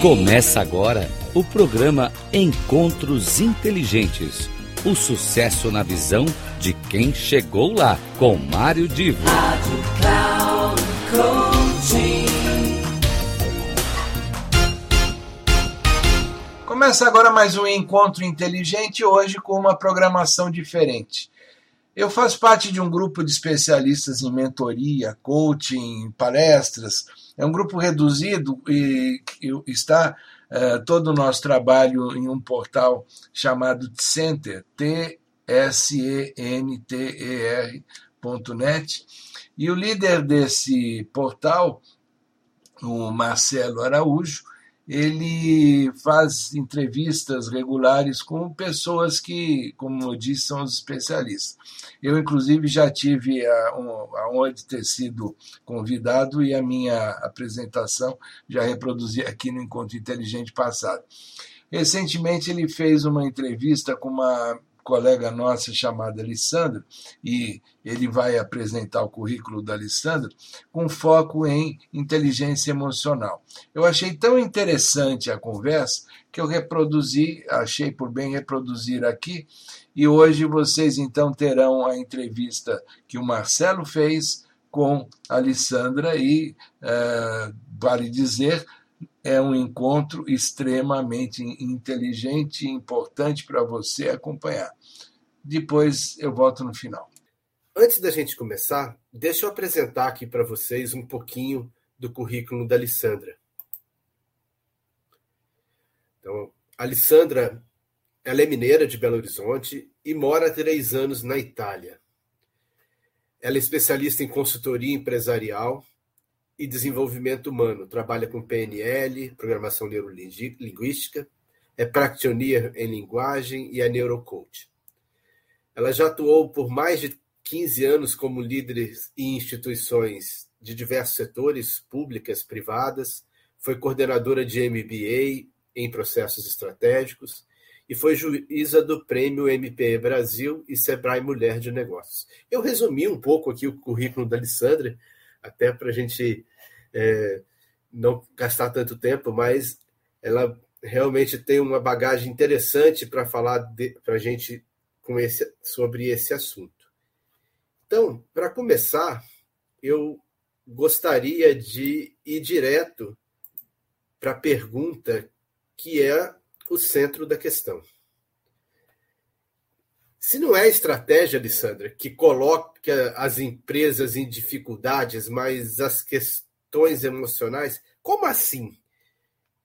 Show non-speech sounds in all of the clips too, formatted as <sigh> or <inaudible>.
Começa agora o programa Encontros Inteligentes. O sucesso na visão de quem chegou lá, com Mário Divo. Rádio Cloud Começa agora mais um Encontro Inteligente, hoje com uma programação diferente. Eu faço parte de um grupo de especialistas em mentoria, coaching, palestras. É um grupo reduzido e está uh, todo o nosso trabalho em um portal chamado Tcenter, T-S-E-N-T-E-R.net. E o líder desse portal, o Marcelo Araújo, ele faz entrevistas regulares com pessoas que, como eu disse, são os especialistas. Eu, inclusive, já tive a, a honra de ter sido convidado e a minha apresentação já reproduzi aqui no Encontro Inteligente passado. Recentemente, ele fez uma entrevista com uma colega nossa chamada Alessandra, e ele vai apresentar o currículo da Alessandra, com foco em inteligência emocional. Eu achei tão interessante a conversa que eu reproduzi, achei por bem reproduzir aqui, e hoje vocês então terão a entrevista que o Marcelo fez com a Alessandra e, uh, vale dizer, é um encontro extremamente inteligente e importante para você acompanhar. Depois eu volto no final. Antes da gente começar, deixa eu apresentar aqui para vocês um pouquinho do currículo da Alessandra. Então, a Alessandra ela é mineira de Belo Horizonte e mora há três anos na Itália. Ela é especialista em consultoria empresarial e desenvolvimento humano. Trabalha com PNL, programação neurolinguística, é practitioner em linguagem e é neurocoach. Ela já atuou por mais de 15 anos como líder em instituições de diversos setores, públicas, privadas, foi coordenadora de MBA em processos estratégicos e foi juíza do Prêmio MPE Brasil e Sebrae Mulher de Negócios. Eu resumi um pouco aqui o currículo da Alessandra, até para a gente é, não gastar tanto tempo, mas ela realmente tem uma bagagem interessante para falar para a gente com esse, sobre esse assunto. Então, para começar, eu gostaria de ir direto para a pergunta que é o centro da questão. Se não é a estratégia, Alessandra, que coloca as empresas em dificuldades, mas as questões emocionais. Como assim?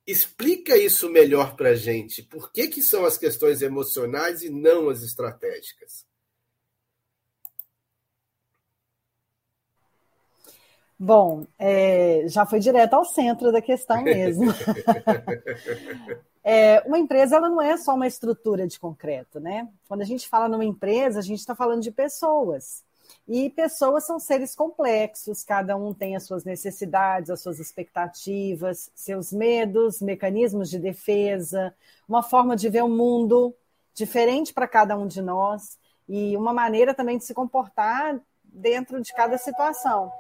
Explica isso melhor para a gente. Por que, que são as questões emocionais e não as estratégicas? Bom, é, já foi direto ao centro da questão mesmo. <laughs> é, uma empresa ela não é só uma estrutura de concreto, né? Quando a gente fala numa empresa, a gente está falando de pessoas. E pessoas são seres complexos, cada um tem as suas necessidades, as suas expectativas, seus medos, mecanismos de defesa, uma forma de ver o mundo diferente para cada um de nós e uma maneira também de se comportar dentro de cada situação.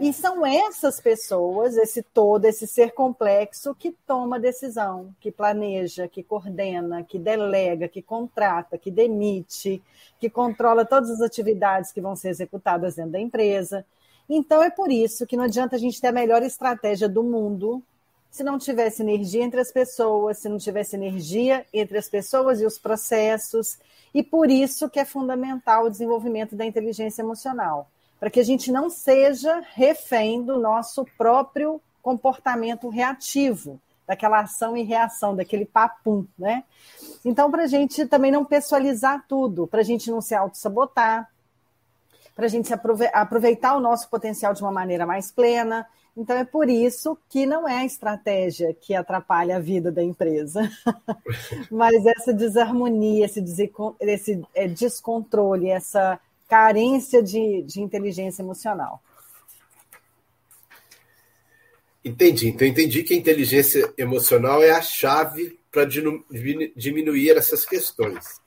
E são essas pessoas, esse todo, esse ser complexo, que toma decisão, que planeja, que coordena, que delega, que contrata, que demite, que controla todas as atividades que vão ser executadas dentro da empresa. Então é por isso que não adianta a gente ter a melhor estratégia do mundo se não tivesse energia entre as pessoas, se não tivesse energia entre as pessoas e os processos. E por isso que é fundamental o desenvolvimento da inteligência emocional para que a gente não seja refém do nosso próprio comportamento reativo, daquela ação e reação, daquele papum, né? Então, para a gente também não pessoalizar tudo, para a gente não se auto-sabotar, para a gente aproveitar o nosso potencial de uma maneira mais plena. Então, é por isso que não é a estratégia que atrapalha a vida da empresa, <laughs> mas essa desarmonia, esse, esse é, descontrole, essa carência de, de inteligência emocional. Entendi. Então, entendi que a inteligência emocional é a chave para diminuir essas questões.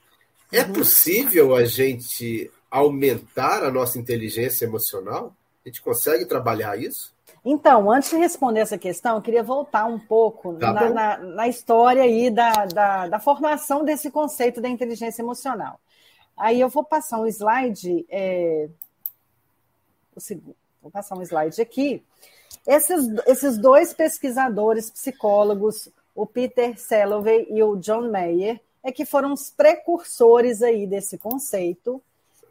É uhum. possível a gente aumentar a nossa inteligência emocional? A gente consegue trabalhar isso? Então, antes de responder essa questão, eu queria voltar um pouco tá na, na, na, história aí da, da, da, formação desse conceito da inteligência emocional. Aí eu vou passar um slide. É, vou passar um slide aqui. Esses, esses dois pesquisadores psicólogos, o Peter Salovey e o John Mayer, é que foram os precursores aí desse conceito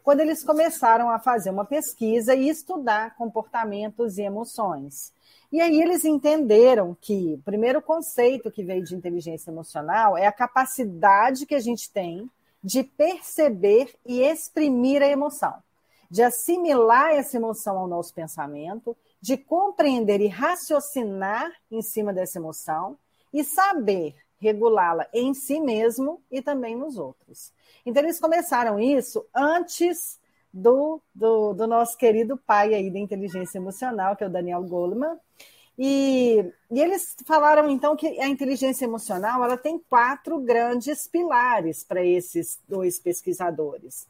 quando eles começaram a fazer uma pesquisa e estudar comportamentos e emoções. E aí eles entenderam que o primeiro conceito que veio de inteligência emocional é a capacidade que a gente tem de perceber e exprimir a emoção, de assimilar essa emoção ao nosso pensamento, de compreender e raciocinar em cima dessa emoção e saber regulá-la em si mesmo e também nos outros. Então, eles começaram isso antes do, do, do nosso querido pai aí da inteligência emocional, que é o Daniel Goleman. E, e, eles falaram então que a inteligência emocional ela tem quatro grandes pilares para esses dois pesquisadores.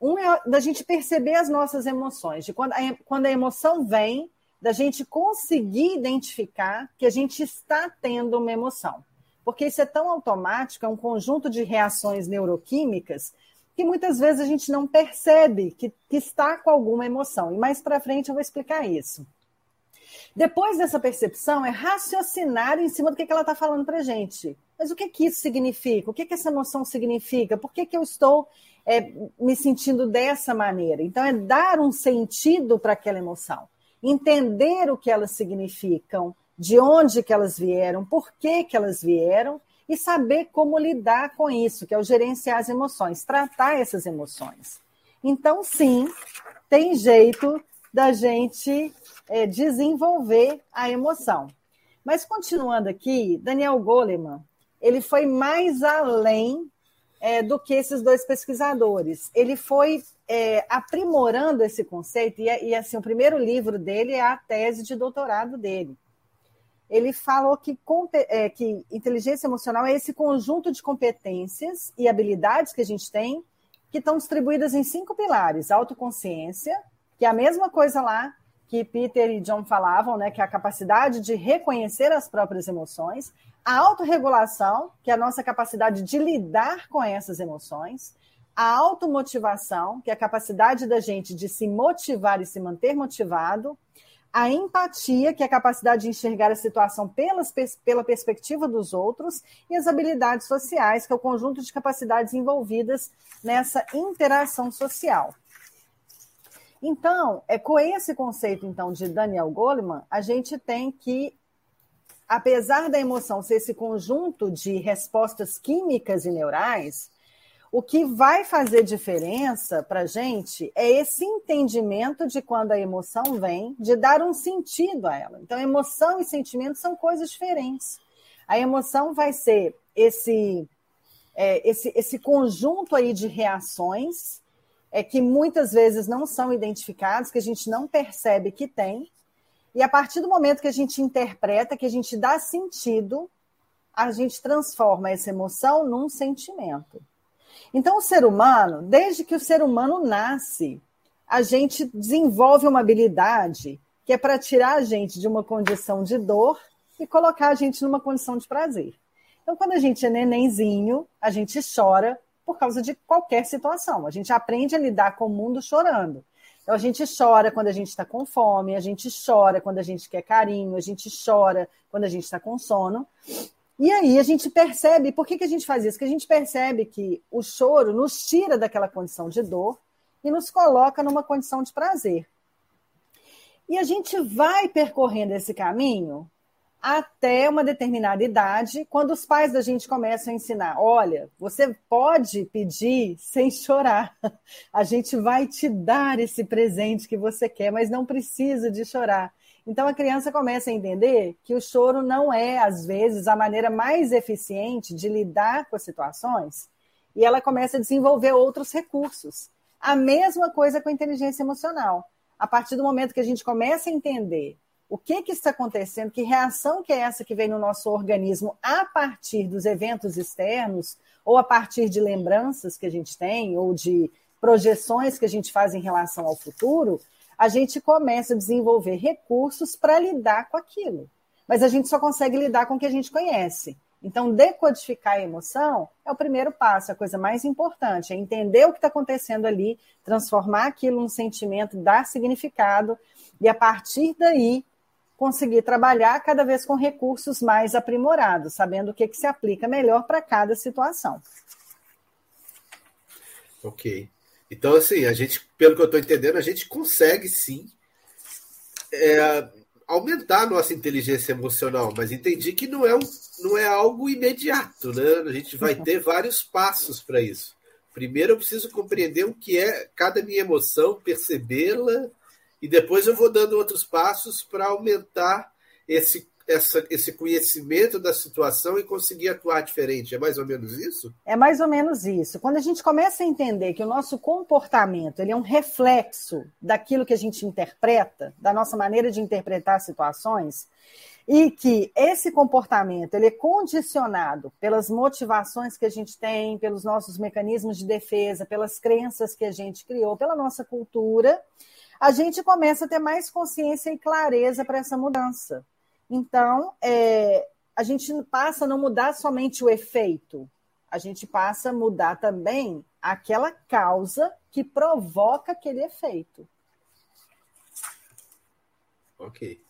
Um é da gente perceber as nossas emoções, de quando a, quando a emoção vem, da gente conseguir identificar que a gente está tendo uma emoção porque isso é tão automático, é um conjunto de reações neuroquímicas que muitas vezes a gente não percebe que, que está com alguma emoção. E mais para frente eu vou explicar isso. Depois dessa percepção, é raciocinar em cima do que, ela está falando para a gente. Mas o que, que isso significa? O que, que essa emoção significa? Por que, que eu estou é, me sentindo dessa maneira? Então, é dar um sentido para aquela emoção, entender o que elas significam, de onde que elas vieram, por que que elas vieram e saber como lidar com isso, que é o gerenciar as emoções, tratar essas emoções. Então, sim, tem jeito da gente é, desenvolver a emoção. Mas continuando aqui, Daniel Goleman, ele foi mais além é, do que esses dois pesquisadores. Ele foi é, aprimorando esse conceito, e, e assim, o primeiro livro dele é a tese de doutorado dele ele falou que, é, que inteligência emocional é esse conjunto de competências e habilidades que a gente tem que estão distribuídas em cinco pilares: autoconsciência, que é a mesma coisa lá que Peter e John falavam, né, que é a capacidade de reconhecer as próprias emoções, a autorregulação, que é a nossa capacidade de lidar com essas emoções, a automotivação, que é a capacidade da gente de se motivar e se manter motivado, a empatia, que é a capacidade de enxergar a situação pelas, pela perspectiva dos outros, e as habilidades sociais, que é o conjunto de capacidades envolvidas nessa interação social. Então, é com esse conceito então de Daniel Goleman, a gente tem que apesar da emoção ser esse conjunto de respostas químicas e neurais, o que vai fazer diferença para a gente é esse entendimento de quando a emoção vem, de dar um sentido a ela. Então, emoção e sentimento são coisas diferentes. A emoção vai ser esse, é, esse, esse conjunto aí de reações é, que muitas vezes não são identificados, que a gente não percebe que tem. E a partir do momento que a gente interpreta, que a gente dá sentido, a gente transforma essa emoção num sentimento. Então, o ser humano, desde que o ser humano nasce, a gente desenvolve uma habilidade que é para tirar a gente de uma condição de dor e colocar a gente numa condição de prazer. Então, quando a gente é nenenzinho, a gente chora por causa de qualquer situação. A gente aprende a lidar com o mundo chorando. Então, a gente chora quando a gente está com fome, a gente chora quando a gente quer carinho, a gente chora quando a gente está com sono. E aí a gente percebe, por que, que a gente faz isso? Que a gente percebe que o choro nos tira daquela condição de dor e nos coloca numa condição de prazer. E a gente vai percorrendo esse caminho até uma determinada idade, quando os pais da gente começam a ensinar: olha, você pode pedir sem chorar, a gente vai te dar esse presente que você quer, mas não precisa de chorar. Então a criança começa a entender que o choro não é, às vezes, a maneira mais eficiente de lidar com as situações e ela começa a desenvolver outros recursos. A mesma coisa com a inteligência emocional. A partir do momento que a gente começa a entender o que, que está acontecendo, que reação que é essa que vem no nosso organismo a partir dos eventos externos, ou a partir de lembranças que a gente tem, ou de projeções que a gente faz em relação ao futuro, a gente começa a desenvolver recursos para lidar com aquilo. Mas a gente só consegue lidar com o que a gente conhece. Então, decodificar a emoção é o primeiro passo, a coisa mais importante, é entender o que está acontecendo ali, transformar aquilo num sentimento, dar significado, e a partir daí conseguir trabalhar cada vez com recursos mais aprimorados, sabendo o que, que se aplica melhor para cada situação. Ok. Então, assim, a gente, pelo que eu estou entendendo, a gente consegue sim é, aumentar a nossa inteligência emocional, mas entendi que não é, um, não é algo imediato, né? A gente vai ter vários passos para isso. Primeiro eu preciso compreender o que é cada minha emoção, percebê-la, e depois eu vou dando outros passos para aumentar esse essa, esse conhecimento da situação e conseguir atuar diferente. É mais ou menos isso? É mais ou menos isso. Quando a gente começa a entender que o nosso comportamento ele é um reflexo daquilo que a gente interpreta, da nossa maneira de interpretar situações, e que esse comportamento ele é condicionado pelas motivações que a gente tem, pelos nossos mecanismos de defesa, pelas crenças que a gente criou, pela nossa cultura, a gente começa a ter mais consciência e clareza para essa mudança. Então, é, a gente passa a não mudar somente o efeito, a gente passa a mudar também aquela causa que provoca aquele efeito. Ok.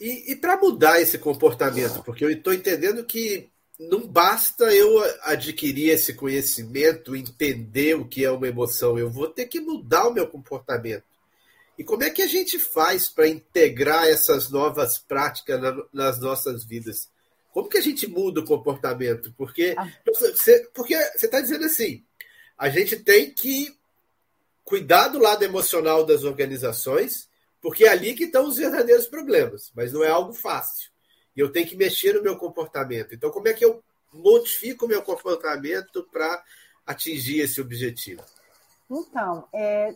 E, e para mudar esse comportamento, porque eu estou entendendo que não basta eu adquirir esse conhecimento, entender o que é uma emoção, eu vou ter que mudar o meu comportamento. E como é que a gente faz para integrar essas novas práticas na, nas nossas vidas? Como que a gente muda o comportamento? Porque ah. você está dizendo assim, a gente tem que cuidar do lado emocional das organizações, porque é ali que estão os verdadeiros problemas, mas não é algo fácil. E eu tenho que mexer no meu comportamento. Então, como é que eu modifico o meu comportamento para atingir esse objetivo? Então, é,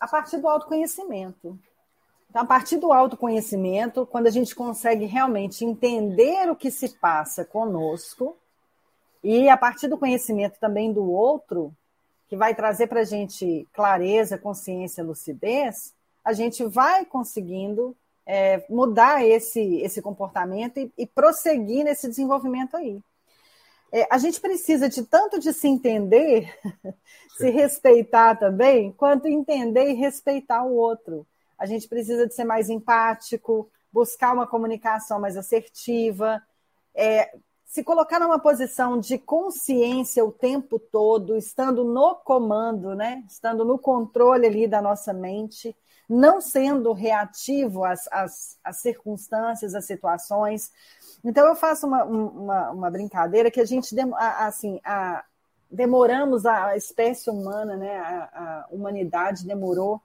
a partir do autoconhecimento. Então, a partir do autoconhecimento, quando a gente consegue realmente entender o que se passa conosco, e a partir do conhecimento também do outro, que vai trazer para a gente clareza, consciência, lucidez, a gente vai conseguindo é, mudar esse, esse comportamento e, e prosseguir nesse desenvolvimento aí. É, a gente precisa de tanto de se entender, <laughs> se respeitar também, quanto entender e respeitar o outro. A gente precisa de ser mais empático, buscar uma comunicação mais assertiva, é, se colocar numa posição de consciência o tempo todo, estando no comando, né? estando no controle ali da nossa mente, não sendo reativo às, às, às circunstâncias, às situações, então eu faço uma, uma, uma brincadeira que a gente assim a, demoramos a espécie humana, né, a, a humanidade demorou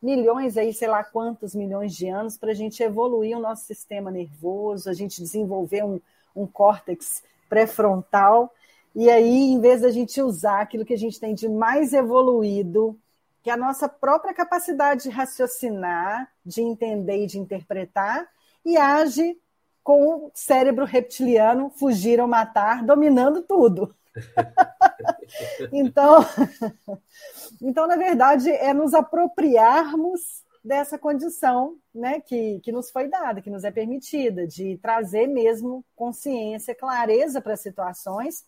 milhões aí, sei lá quantos milhões de anos para a gente evoluir o nosso sistema nervoso, a gente desenvolver um, um córtex pré-frontal. E aí, em vez da gente usar aquilo que a gente tem de mais evoluído, que a nossa própria capacidade de raciocinar, de entender e de interpretar, e age com o cérebro reptiliano fugir ou matar, dominando tudo. <laughs> então, então, na verdade, é nos apropriarmos dessa condição né, que, que nos foi dada, que nos é permitida, de trazer mesmo consciência, clareza para as situações,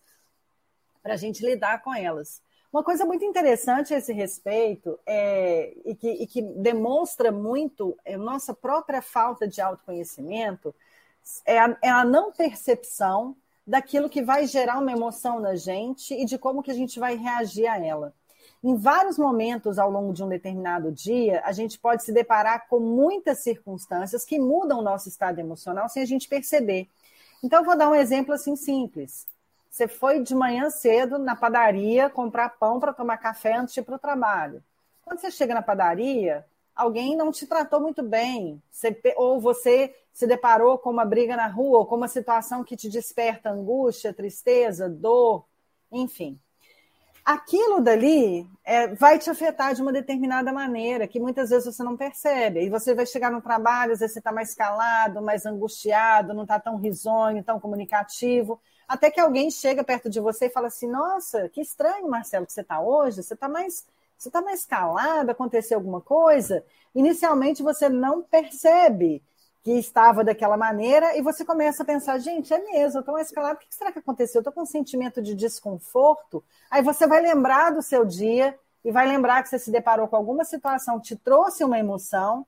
para a gente lidar com elas. Uma coisa muito interessante a esse respeito é, e, que, e que demonstra muito a nossa própria falta de autoconhecimento é a, é a não percepção daquilo que vai gerar uma emoção na gente e de como que a gente vai reagir a ela. Em vários momentos ao longo de um determinado dia, a gente pode se deparar com muitas circunstâncias que mudam o nosso estado emocional sem a gente perceber. Então, vou dar um exemplo assim simples. Você foi de manhã cedo na padaria comprar pão para tomar café antes de ir para o trabalho. Quando você chega na padaria, alguém não te tratou muito bem, você, ou você se deparou com uma briga na rua, ou com uma situação que te desperta angústia, tristeza, dor, enfim. Aquilo dali é, vai te afetar de uma determinada maneira, que muitas vezes você não percebe. E você vai chegar no trabalho, às vezes você está mais calado, mais angustiado, não está tão risonho, tão comunicativo. Até que alguém chega perto de você e fala assim: Nossa, que estranho, Marcelo, que você está hoje. Você está mais Você está na escalada, aconteceu alguma coisa, inicialmente você não percebe que estava daquela maneira e você começa a pensar, gente, é mesmo, estou na escalada, o que será que aconteceu? Eu estou com um sentimento de desconforto. Aí você vai lembrar do seu dia e vai lembrar que você se deparou com alguma situação que te trouxe uma emoção.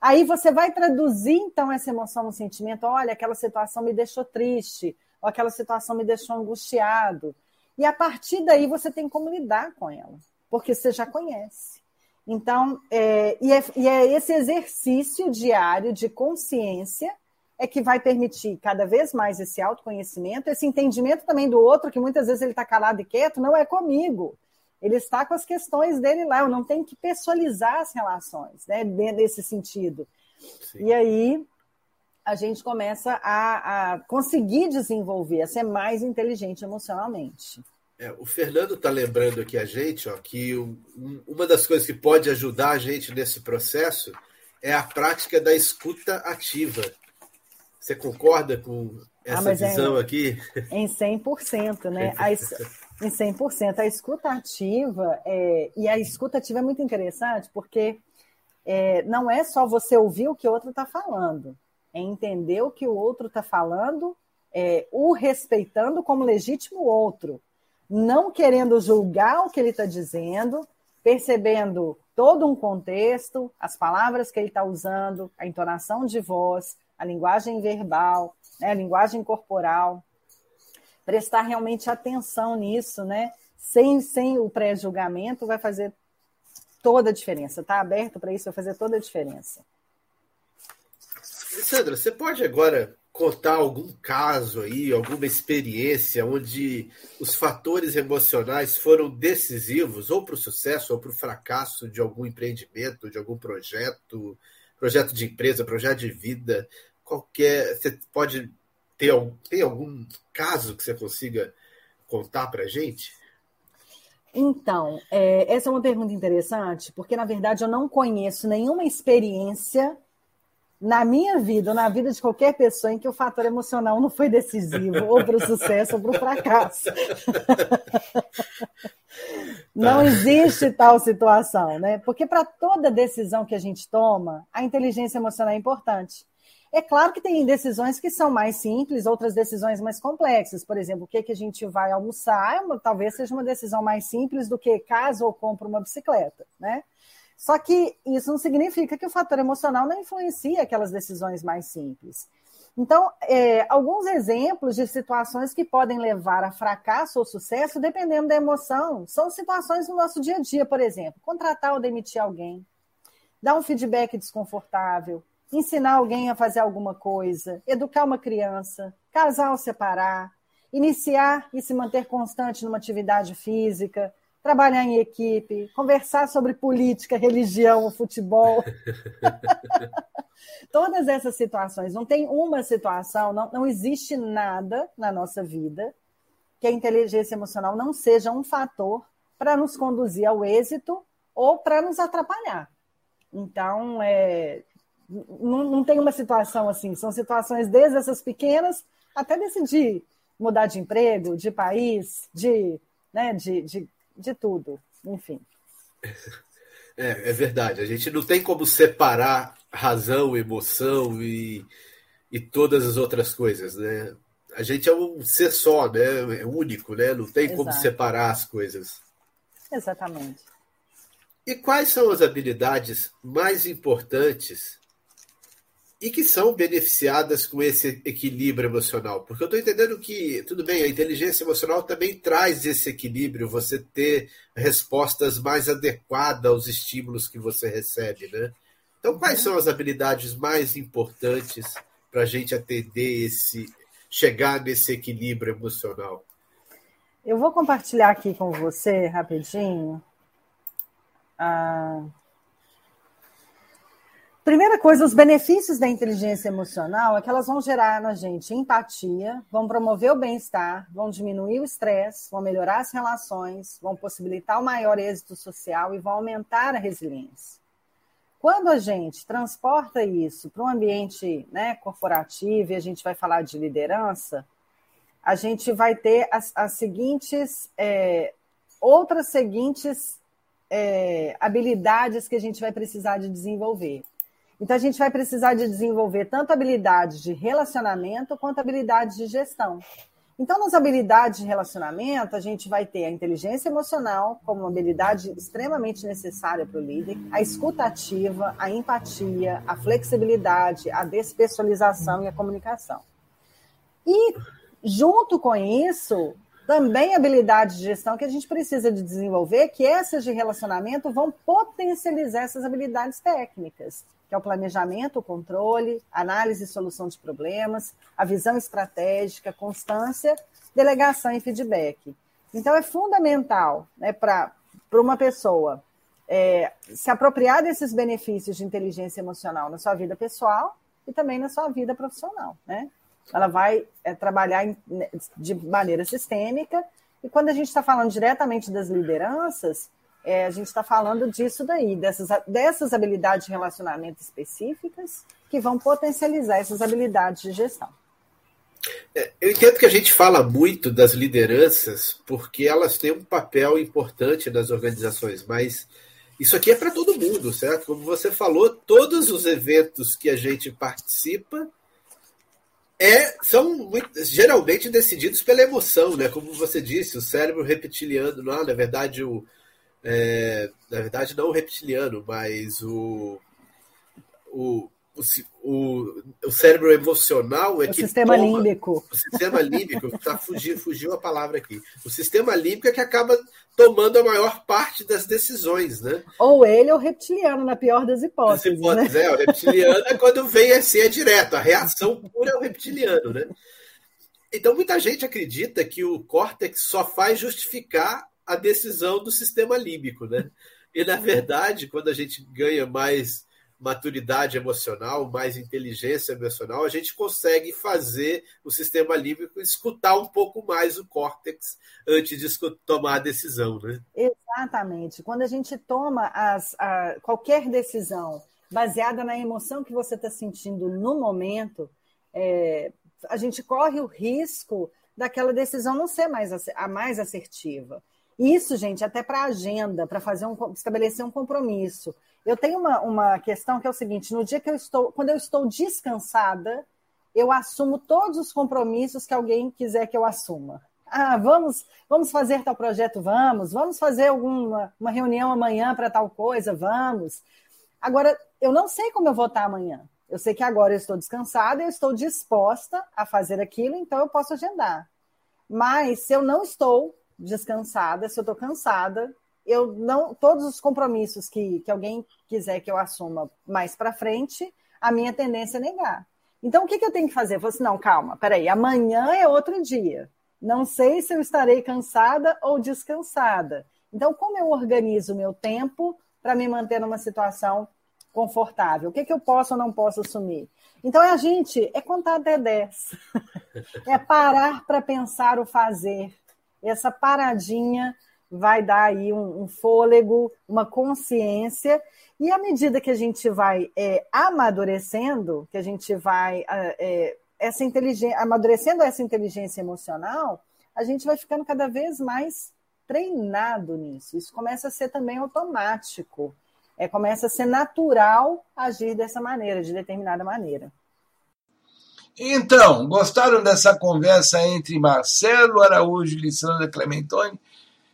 Aí você vai traduzir, então, essa emoção no sentimento. Olha, aquela situação me deixou triste, ou aquela situação me deixou angustiado. E a partir daí você tem como lidar com ela, porque você já conhece. Então, é, e, é, e é esse exercício diário de consciência é que vai permitir cada vez mais esse autoconhecimento, esse entendimento também do outro, que muitas vezes ele está calado e quieto, não é comigo. Ele está com as questões dele lá, eu não tenho que pessoalizar as relações, né, nesse sentido. Sim. E aí a gente começa a, a conseguir desenvolver, a ser mais inteligente emocionalmente. É, o Fernando está lembrando aqui a gente ó, que um, uma das coisas que pode ajudar a gente nesse processo é a prática da escuta ativa. Você concorda com essa ah, visão é, aqui? Em 100%, né? <laughs> A, em 100%. A escuta ativa, é, e a escuta ativa é muito interessante, porque é, não é só você ouvir o que o outro está falando é entender o que o outro está falando, é, o respeitando como legítimo outro, não querendo julgar o que ele está dizendo, percebendo todo um contexto, as palavras que ele está usando, a entonação de voz, a linguagem verbal, né, a linguagem corporal, prestar realmente atenção nisso, né? Sem, sem o pré-julgamento vai fazer toda a diferença. Está aberto para isso, vai fazer toda a diferença. Sandra, você pode agora contar algum caso aí, alguma experiência onde os fatores emocionais foram decisivos ou para o sucesso ou para o fracasso de algum empreendimento, de algum projeto, projeto de empresa, projeto de vida, qualquer. Você pode ter tem algum caso que você consiga contar para a gente? Então, é, essa é uma pergunta interessante, porque na verdade eu não conheço nenhuma experiência na minha vida, ou na vida de qualquer pessoa, em que o fator emocional não foi decisivo, ou para o sucesso ou para o fracasso. <laughs> não tá. existe tal situação, né? Porque para toda decisão que a gente toma, a inteligência emocional é importante. É claro que tem decisões que são mais simples, outras decisões mais complexas. Por exemplo, o que, que a gente vai almoçar, talvez seja uma decisão mais simples do que caso ou compro uma bicicleta, né? Só que isso não significa que o fator emocional não influencia aquelas decisões mais simples. Então, é, alguns exemplos de situações que podem levar a fracasso ou sucesso, dependendo da emoção, são situações no nosso dia a dia, por exemplo, contratar ou demitir alguém, dar um feedback desconfortável, ensinar alguém a fazer alguma coisa, educar uma criança, casar ou separar, iniciar e se manter constante numa atividade física, trabalhar em equipe, conversar sobre política, religião, futebol. <laughs> Todas essas situações. Não tem uma situação, não, não existe nada na nossa vida que a inteligência emocional não seja um fator para nos conduzir ao êxito ou para nos atrapalhar. Então, é, não, não tem uma situação assim, são situações desde essas pequenas até decidir mudar de emprego, de país, de, né, de, de de tudo, enfim. É, é verdade. A gente não tem como separar razão, emoção e, e todas as outras coisas, né? A gente é um ser só, né? É único, né? Não tem Exato. como separar as coisas. Exatamente. E quais são as habilidades mais importantes e que são beneficiadas com esse equilíbrio emocional. Porque eu estou entendendo que, tudo bem, a inteligência emocional também traz esse equilíbrio, você ter respostas mais adequadas aos estímulos que você recebe, né? Então, quais uhum. são as habilidades mais importantes para a gente atender esse, chegar nesse equilíbrio emocional? Eu vou compartilhar aqui com você rapidinho. Ah, Primeira coisa, os benefícios da inteligência emocional é que elas vão gerar na gente empatia, vão promover o bem-estar, vão diminuir o estresse, vão melhorar as relações, vão possibilitar o maior êxito social e vão aumentar a resiliência. Quando a gente transporta isso para um ambiente né, corporativo e a gente vai falar de liderança, a gente vai ter as, as seguintes, é, outras seguintes é, habilidades que a gente vai precisar de desenvolver. Então, a gente vai precisar de desenvolver tanto habilidades de relacionamento quanto habilidades de gestão. Então, nas habilidades de relacionamento, a gente vai ter a inteligência emocional como uma habilidade extremamente necessária para o líder, a escuta ativa, a empatia, a flexibilidade, a despessoalização e a comunicação. E, junto com isso, também habilidades de gestão que a gente precisa de desenvolver, que essas de relacionamento vão potencializar essas habilidades técnicas, que é o planejamento, o controle, análise e solução de problemas, a visão estratégica, constância, delegação e feedback. Então, é fundamental né, para uma pessoa é, se apropriar desses benefícios de inteligência emocional na sua vida pessoal e também na sua vida profissional. Né? Ela vai é, trabalhar em, né, de maneira sistêmica, e quando a gente está falando diretamente das lideranças, é, a gente está falando disso daí, dessas, dessas habilidades de relacionamento específicas que vão potencializar essas habilidades de gestão. É, eu entendo que a gente fala muito das lideranças porque elas têm um papel importante nas organizações, mas isso aqui é para todo mundo, certo? Como você falou, todos os eventos que a gente participa é, são muito, geralmente decididos pela emoção, né? Como você disse, o cérebro reptiliano, não, na verdade, o, é, na verdade, não o reptiliano, mas o, o, o, o cérebro emocional é o que. Sistema toma, límbico. O sistema límbico, tá, fugiu, fugiu a palavra aqui. O sistema límbico é que acaba tomando a maior parte das decisões, né? Ou ele ou o reptiliano, na pior das hipóteses. hipóteses né? É, o reptiliano é quando vem assim, é direto, a reação pura é o reptiliano, né? Então, muita gente acredita que o córtex só faz justificar a decisão do sistema límbico, né? E na verdade, quando a gente ganha mais maturidade emocional, mais inteligência emocional, a gente consegue fazer o sistema límbico escutar um pouco mais o córtex antes de tomar a decisão, né? Exatamente. Quando a gente toma as, a, qualquer decisão baseada na emoção que você está sentindo no momento, é, a gente corre o risco daquela decisão não ser mais a mais assertiva. Isso, gente, até para agenda, para fazer um, estabelecer um compromisso. Eu tenho uma, uma questão que é o seguinte: no dia que eu estou, quando eu estou descansada, eu assumo todos os compromissos que alguém quiser que eu assuma. Ah, vamos, vamos fazer tal projeto, vamos, vamos fazer alguma uma reunião amanhã para tal coisa, vamos. Agora, eu não sei como eu vou estar amanhã. Eu sei que agora eu estou descansada, eu estou disposta a fazer aquilo, então eu posso agendar. Mas se eu não estou, descansada, se eu estou cansada, eu não todos os compromissos que, que alguém quiser que eu assuma mais para frente, a minha tendência é negar. Então, o que, que eu tenho que fazer? Eu falei assim, não, calma, peraí, amanhã é outro dia. Não sei se eu estarei cansada ou descansada. Então, como eu organizo o meu tempo para me manter numa situação confortável? O que, que eu posso ou não posso assumir? Então, é a gente, é contar até 10. <laughs> é parar para pensar o fazer essa paradinha vai dar aí um, um fôlego, uma consciência, e à medida que a gente vai é, amadurecendo, que a gente vai é, essa inteligência, amadurecendo essa inteligência emocional, a gente vai ficando cada vez mais treinado nisso. Isso começa a ser também automático. É, começa a ser natural agir dessa maneira, de determinada maneira. Então, gostaram dessa conversa entre Marcelo Araújo e Lissandra Clementoni?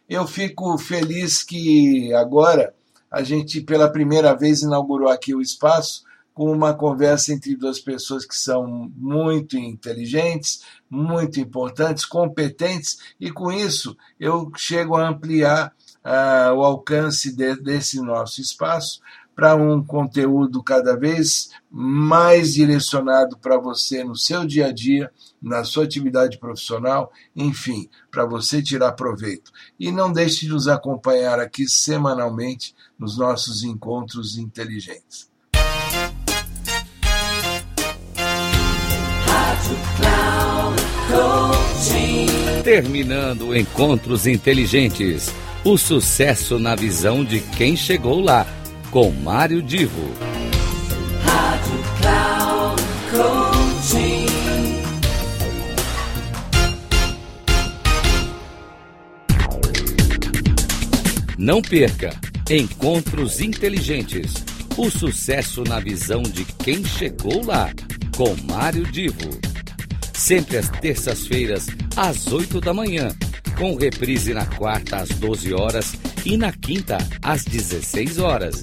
Eu fico feliz que agora a gente, pela primeira vez, inaugurou aqui o espaço com uma conversa entre duas pessoas que são muito inteligentes, muito importantes, competentes, e com isso eu chego a ampliar uh, o alcance de, desse nosso espaço para um conteúdo cada vez mais direcionado para você no seu dia a dia, na sua atividade profissional, enfim, para você tirar proveito. E não deixe de nos acompanhar aqui semanalmente nos nossos encontros inteligentes. Terminando Encontros Inteligentes. O sucesso na visão de quem chegou lá com Mário Divo. Rádio Cloud. Não perca Encontros Inteligentes. O sucesso na visão de quem chegou lá. Com Mário Divo. Sempre às terças-feiras, às 8 da manhã. Com reprise na quarta, às 12 horas. E na quinta, às 16 horas.